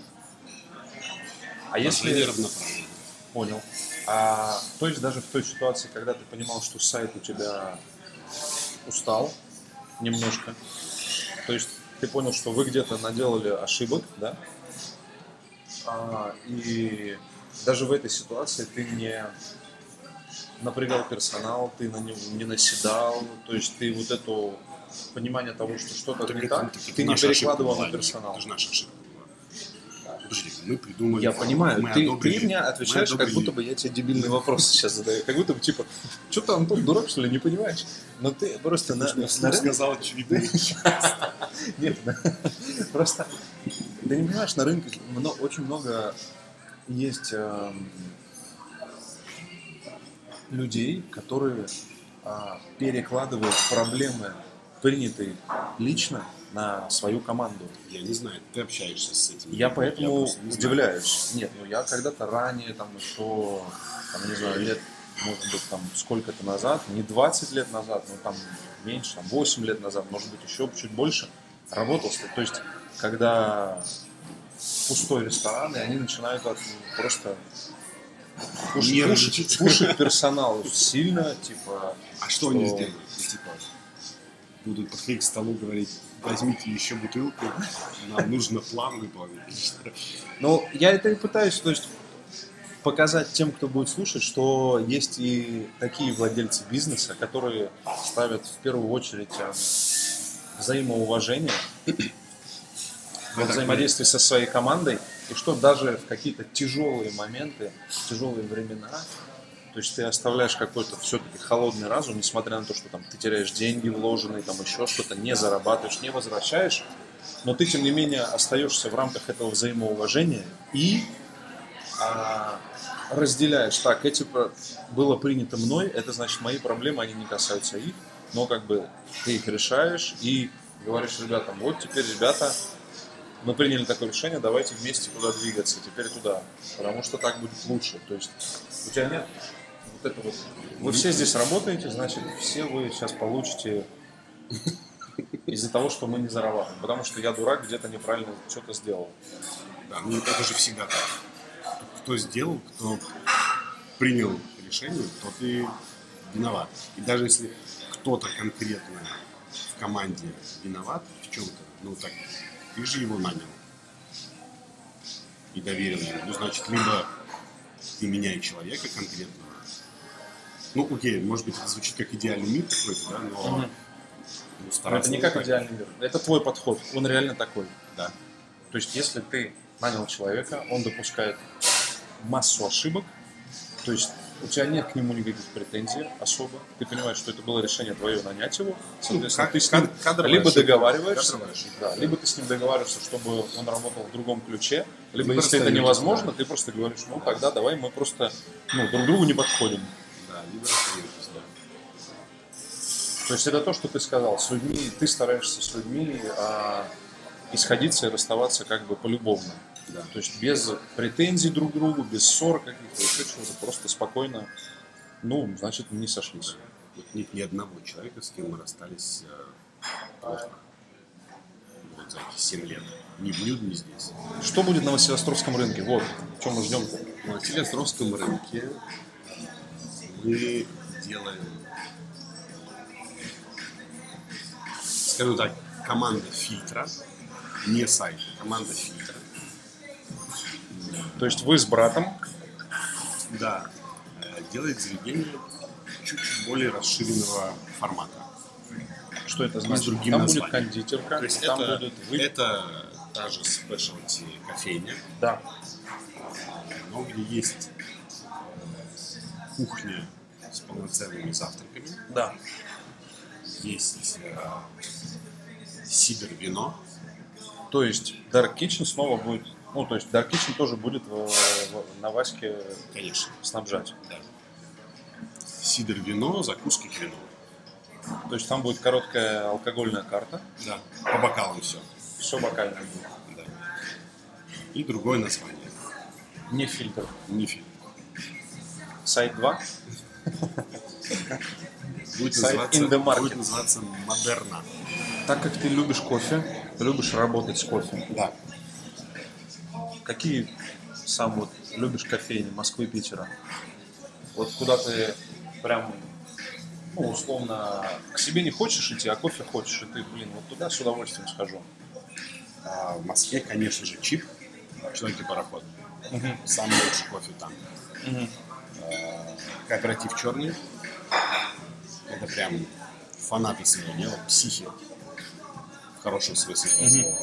А если... Понял. А, то есть даже в той ситуации, когда ты понимал, что сайт у тебя устал немножко, то есть ты понял, что вы где-то наделали ошибок, да? А, и даже в этой ситуации ты не напрягал персонал, ты на него не наседал, то есть ты вот это понимание того, что что-то не так, ты не перекладывал на персонал. Это же наша ошибка мы придумали... Я понимаю, мы ты, одобрили- ты мне мы отвечаешь, как одобрили- будто бы я тебе дебильный вопрос сейчас задаю. Как будто бы, типа, что ты, Антон, дурак, что ли, не понимаешь? Но ты просто на, на, Вслух сказал очевидно. [LAUGHS] Нет, да. просто ты не понимаешь, на рынке очень много есть эм, людей, которые а, перекладывают проблемы, принятые лично, на свою команду. Я не знаю, ты общаешься с этим. Я поэтому просто не знаю. удивляюсь. Нет, ну я когда-то ранее, там еще, там, не знаю, лет, может быть, там сколько-то назад, не 20 лет назад, но там меньше, там 8 лет назад, может быть, еще чуть больше, работал. То есть, когда пустой ресторан, и они начинают от- просто Пушит, Нервничать. пушит- пушит персонал сильно, типа... А что они сделают? Ну, Типа, будут подходить к столу говорить, возьмите еще бутылку, нам нужно план выполнить. Ну, я это и пытаюсь, то есть показать тем, кто будет слушать, что есть и такие владельцы бизнеса, которые ставят в первую очередь э, взаимоуважение во взаимодействии со своей командой, и что даже в какие-то тяжелые моменты, тяжелые времена, то есть ты оставляешь какой-то все-таки холодный разум, несмотря на то, что там ты теряешь деньги вложенные, там еще что-то, не зарабатываешь, не возвращаешь, но ты, тем не менее, остаешься в рамках этого взаимоуважения и а, разделяешь. Так, эти было принято мной, это значит мои проблемы, они не касаются их, но как бы ты их решаешь и говоришь ребятам, вот теперь, ребята, мы приняли такое решение, давайте вместе туда двигаться, теперь туда, потому что так будет лучше. То есть у тебя нет это вот. Вы все здесь работаете, значит, все вы сейчас получите из-за того, что мы не зарабатываем. Потому что я дурак, где-то неправильно что-то сделал. Да, ну это же всегда так. Кто сделал, кто принял решение, тот и виноват. И даже если кто-то конкретно в команде виноват в чем-то, ну так, ты же его нанял и доверил ему. Ну, значит, либо ты меняй человека конкретного. Ну, окей, может быть, это звучит как идеальный мир какой-то, да, но Мгм. ну, это не как идеальный мир. Это твой подход. Он реально такой. Да. То есть, если ты нанял человека, он допускает массу ошибок, то есть у тебя нет к нему никаких претензий особо. Ты понимаешь, что это было решение твое нанять его. Соответственно, кад- ты с ним либо ошибка. договариваешься, ошибка. да, либо ты с ним договариваешься, чтобы он работал в другом ключе, либо, Либо если это невозможно, да. ты просто говоришь, ну тогда давай мы просто ну, друг другу не подходим. То есть это то, что ты сказал. С людьми, ты стараешься с людьми а, исходиться и расставаться как бы полюбовно. Да. То есть без претензий друг к другу, без ссор каких-то, еще чего-то, просто спокойно, ну, значит, не сошлись. Вот нет ни одного человека, с кем мы расстались э, плохо. Вот за эти 7 лет. Ни в Нюд, ни здесь. Что будет на Василостровском рынке? Вот, чем мы ждем-то. На Сильвестровском рынке мы делаем, скажем так, команда фильтра, не сайт, команда фильтра. То есть вы с братом, Да, э, делает заведение чуть более расширенного формата. что это значит? там будет названием. кондитерка, То есть там это, будет вы... это та же спешлти кофейня, Да. но где есть кухня с полноценными завтраками, Да. есть э, сидр вино, То есть Dark Kitchen снова будет... Ну, то есть Dark Kitchen тоже будет в- в- на Ваське конечно, снабжать. да. Сидр вино, закуски к вину. То есть там будет короткая алкогольная карта, Да. По бокалам все. все бокальное будет. Да. И другое название. Не фильтр. Не фильм. Сайт 2. Будет называться, in the market. будет называться Модерна. Так как ты любишь кофе, ты любишь работать с кофе. Да. Какие сам вот любишь кофейни Москвы, Питера? Вот куда ты прям, ну, условно, к себе не хочешь идти, а кофе хочешь, и ты, блин, вот туда с удовольствием схожу. А в Москве, конечно же, чип. Человек и пароход. Самый лучший кофе там. А, Кооператив черный. Это прям фанаты своего дела, психи. В хорошем смысле этого слова.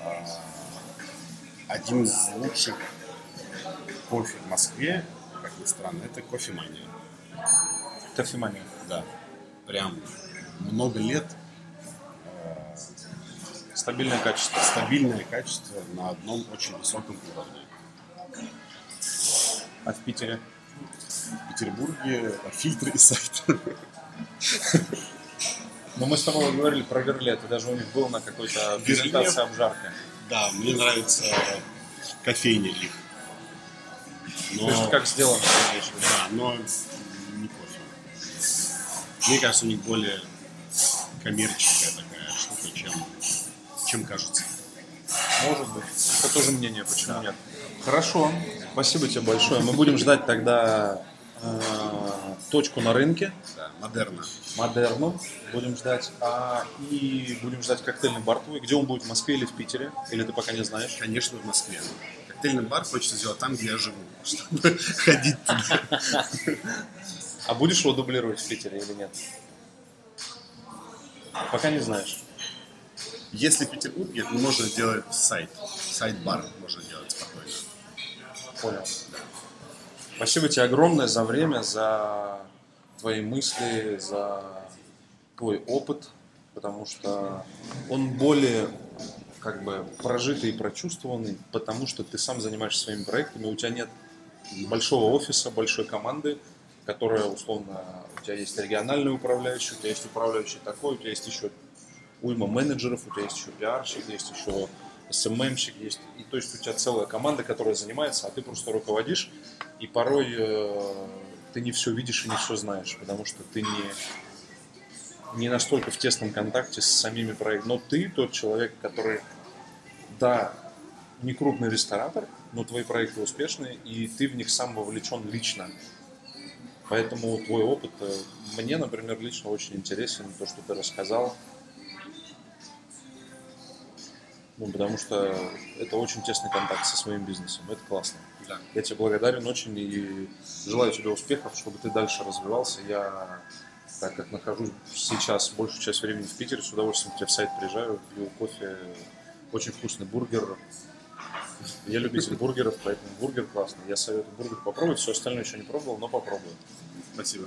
А, Один из лучших кофе в Москве, как ни странно, это кофемания. Кофемания. Да. Прям много лет Стабильное качество. стабильное качество на одном очень высоком уровне. А в Питере? В Петербурге фильтры и сайт. Ну, мы с тобой говорили про Верле, ты даже у них был на какой-то презентации обжарки. Да, мне нравится кофейня их. Но, То есть как сделано, виду? да, но не кофе. Мне кажется, у них более коммерческая такая штука, чем, чем кажется. Может быть. Это тоже мнение, почему нет. Хорошо. Спасибо тебе большое. Мы будем ждать тогда э, точку на рынке. Да, модерна. Модерну будем ждать. А, и будем ждать коктейльный бар твой. Где он будет, в Москве или в Питере? Или ты пока не знаешь? Конечно, в Москве. Коктейльный бар хочется сделать там, где я живу, чтобы [LAUGHS] ходить туда. А будешь его дублировать в Питере или нет? Пока не знаешь. Если в Петербурге, то можно делать сайт. Сайт-бар можно делать. Понял. Спасибо тебе огромное за время, за твои мысли, за твой опыт, потому что он более как бы прожитый и прочувствованный, потому что ты сам занимаешься своими проектами, у тебя нет большого офиса, большой команды, которая условно, у тебя есть региональный управляющий, у тебя есть управляющий такой, у тебя есть еще уйма менеджеров, у тебя есть еще пиарщик, есть еще СММщик, есть, и то есть у тебя целая команда, которая занимается, а ты просто руководишь, и порой э, ты не все видишь и не все знаешь, потому что ты не, не настолько в тесном контакте с самими проектами. Но ты тот человек, который, да, не крупный ресторатор, но твои проекты успешные, и ты в них сам вовлечен лично. Поэтому твой опыт э, мне, например, лично очень интересен, то, что ты рассказал. Ну, потому что это очень тесный контакт со своим бизнесом. Это классно. Да. Я тебе благодарен очень и желаю тебе успехов, чтобы ты дальше развивался. Я, так как нахожусь сейчас большую часть времени в Питере, с удовольствием к тебе в сайт приезжаю, пью кофе, очень вкусный бургер. Я любитель бургеров, поэтому бургер классный. Я советую бургер попробовать, все остальное еще не пробовал, но попробую. Спасибо.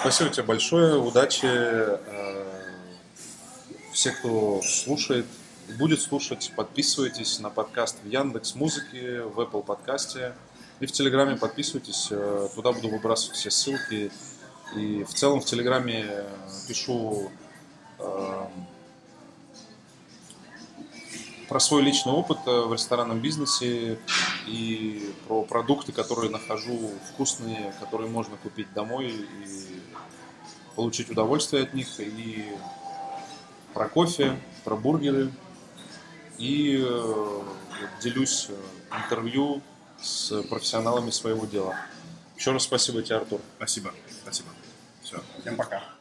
Спасибо тебе большое, удачи. э, Все, кто слушает, будет слушать, подписывайтесь на подкаст в Яндекс Музыке, в Apple подкасте и в Телеграме подписывайтесь. э, Туда буду выбрасывать все ссылки. И в целом в Телеграме э, пишу э, про свой личный опыт э, в ресторанном бизнесе и про продукты, которые нахожу вкусные, которые можно купить домой и получить удовольствие от них, и про кофе, про бургеры, и э, делюсь э, интервью с профессионалами своего дела. Еще раз спасибо тебе, Артур. Спасибо. Спасибо. Все. Всем пока.